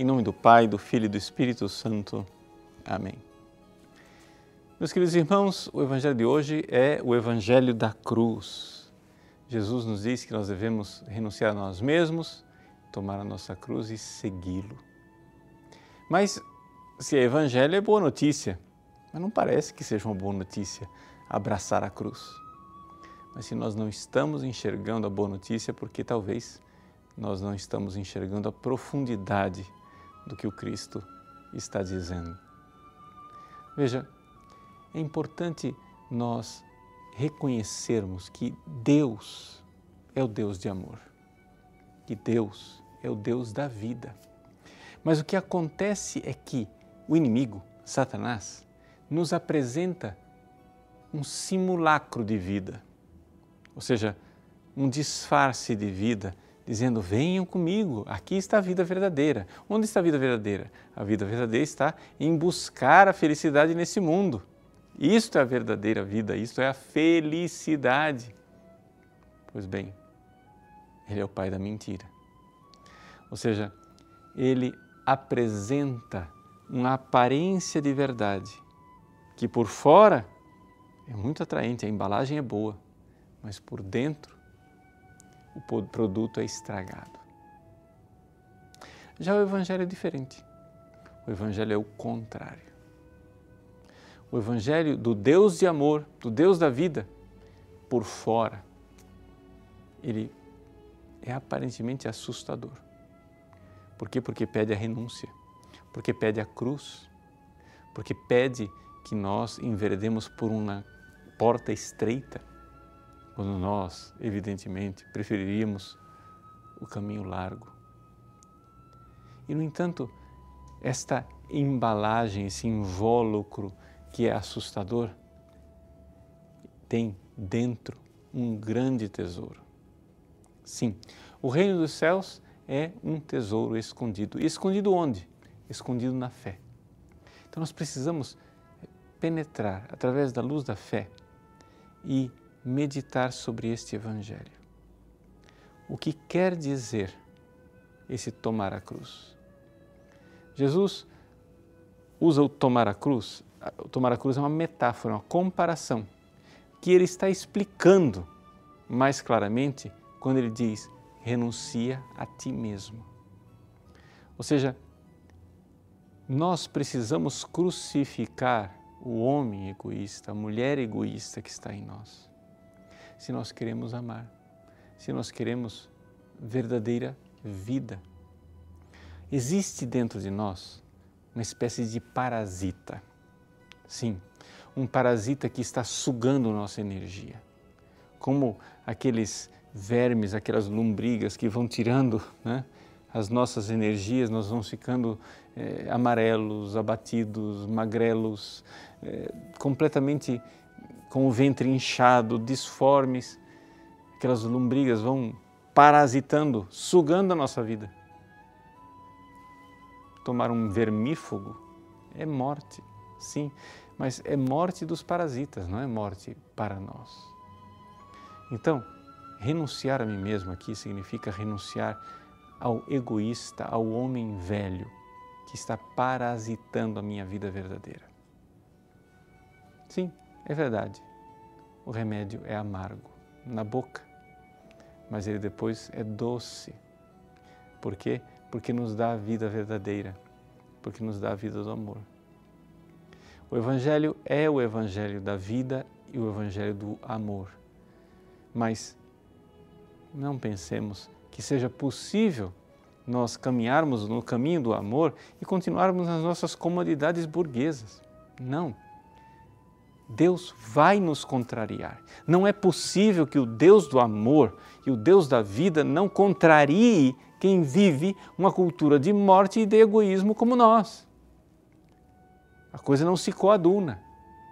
Em nome do Pai, do Filho e do Espírito Santo. Amém. Meus queridos irmãos, o Evangelho de hoje é o Evangelho da cruz. Jesus nos diz que nós devemos renunciar a nós mesmos, tomar a nossa cruz e segui-lo. Mas se é Evangelho, é boa notícia. Mas não parece que seja uma boa notícia abraçar a cruz. Mas se nós não estamos enxergando a boa notícia, porque talvez nós não estamos enxergando a profundidade do que o Cristo está dizendo. Veja, é importante nós reconhecermos que Deus é o Deus de amor, que Deus é o Deus da vida. Mas o que acontece é que o inimigo, Satanás, nos apresenta um simulacro de vida, ou seja, um disfarce de vida, dizendo: venham comigo, aqui está a vida verdadeira. Onde está a vida verdadeira? A vida verdadeira está em buscar a felicidade nesse mundo. Isto é a verdadeira vida, isto é a felicidade. Pois bem, ele é o pai da mentira. Ou seja, ele apresenta uma aparência de verdade que por fora é muito atraente, a embalagem é boa, mas por dentro o produto é estragado. Já o Evangelho é diferente. O Evangelho é o contrário. O Evangelho do Deus de amor, do Deus da vida, por fora, ele é aparentemente assustador. Por quê? Porque pede a renúncia, porque pede a cruz, porque pede que nós enveredemos por uma porta estreita, quando nós, evidentemente, preferiríamos o caminho largo. E, no entanto, esta embalagem, esse invólucro que é assustador, tem dentro um grande tesouro. Sim, o reino dos céus é um tesouro escondido. E escondido onde? Escondido na fé. Então nós precisamos penetrar através da luz da fé e meditar sobre este Evangelho. O que quer dizer esse tomar a cruz? Jesus usa o tomar a cruz, o tomar a cruz é uma metáfora, uma comparação, que ele está explicando mais claramente quando ele diz: renuncia a ti mesmo. Ou seja, nós precisamos crucificar o homem egoísta, a mulher egoísta que está em nós. Se nós queremos amar, se nós queremos verdadeira vida. Existe dentro de nós uma espécie de parasita. Sim, um parasita que está sugando nossa energia. Como aqueles vermes, aquelas lombrigas que vão tirando né, as nossas energias, nós vamos ficando é, amarelos, abatidos, magrelos, é, completamente com o ventre inchado, disformes. Aquelas lombrigas vão parasitando, sugando a nossa vida. Tomar um vermífugo é morte, sim, mas é morte dos parasitas, não é morte para nós. Então, renunciar a mim mesmo aqui significa renunciar ao egoísta, ao homem velho que está parasitando a minha vida verdadeira. Sim, é verdade. O remédio é amargo na boca, mas ele depois é doce. Por quê? Porque nos dá a vida verdadeira, porque nos dá a vida do amor. O Evangelho é o Evangelho da vida e o Evangelho do amor. Mas não pensemos que seja possível nós caminharmos no caminho do amor e continuarmos nas nossas comodidades burguesas. Não. Deus vai nos contrariar. Não é possível que o Deus do amor e o Deus da vida não contrarie quem vive uma cultura de morte e de egoísmo como nós. A coisa não se coaduna,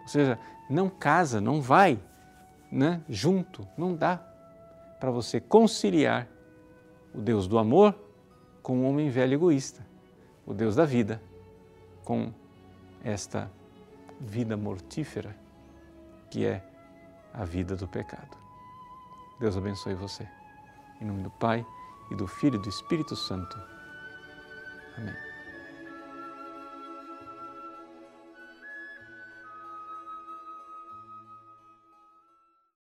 ou seja, não casa, não vai né, junto, não dá para você conciliar o Deus do amor com um homem velho egoísta, o Deus da vida, com esta vida mortífera que é a vida do pecado. Deus abençoe você. Em nome do Pai e do Filho e do Espírito Santo. Amém.